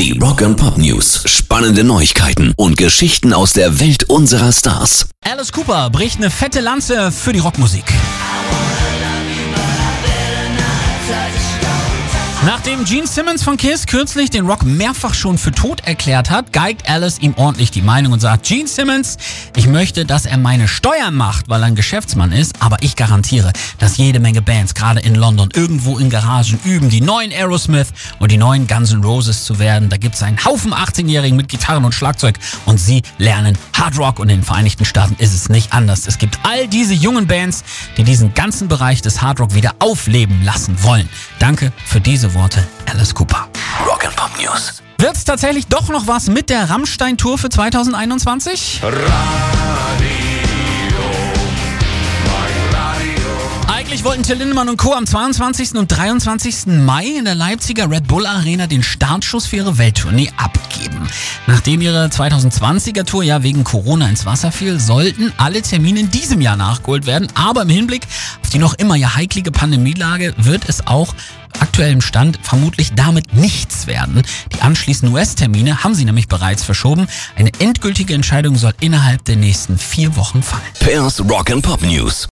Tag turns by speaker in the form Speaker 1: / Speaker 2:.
Speaker 1: Die Rock and Pop News. Spannende Neuigkeiten und Geschichten aus der Welt unserer Stars.
Speaker 2: Alice Cooper bricht eine fette Lanze für die Rockmusik. Nachdem Gene Simmons von Kiss kürzlich den Rock mehrfach schon für tot erklärt hat, geigt Alice ihm ordentlich die Meinung und sagt, Gene Simmons, ich möchte, dass er meine Steuern macht, weil er ein Geschäftsmann ist, aber ich garantiere, dass jede Menge Bands, gerade in London, irgendwo in Garagen üben, die neuen Aerosmith und die neuen Guns N' Roses zu werden. Da gibt es einen Haufen 18-Jährigen mit Gitarren und Schlagzeug und sie lernen Hard Rock und in den Vereinigten Staaten ist es nicht anders. Es gibt all diese jungen Bands, die diesen ganzen Bereich des Hard Rock wieder aufleben lassen wollen. Danke für diese Worte, Alice Cooper.
Speaker 1: Rock and Pop News.
Speaker 2: Wird's tatsächlich doch noch was mit der Rammstein-Tour für 2021? Eigentlich wollten Till Lindemann und Co. am 22. und 23. Mai in der Leipziger Red Bull Arena den Startschuss für ihre Welttournee abgeben. Nachdem ihre 2020er Tour ja wegen Corona ins Wasser fiel, sollten alle Termine in diesem Jahr nachgeholt werden. Aber im Hinblick auf die noch immer ja heiklige Pandemielage wird es auch aktuellem Stand vermutlich damit nichts werden. Die anschließenden US-Termine haben sie nämlich bereits verschoben. Eine endgültige Entscheidung soll innerhalb der nächsten vier Wochen fallen.
Speaker 1: Pairs Rock and Pop News.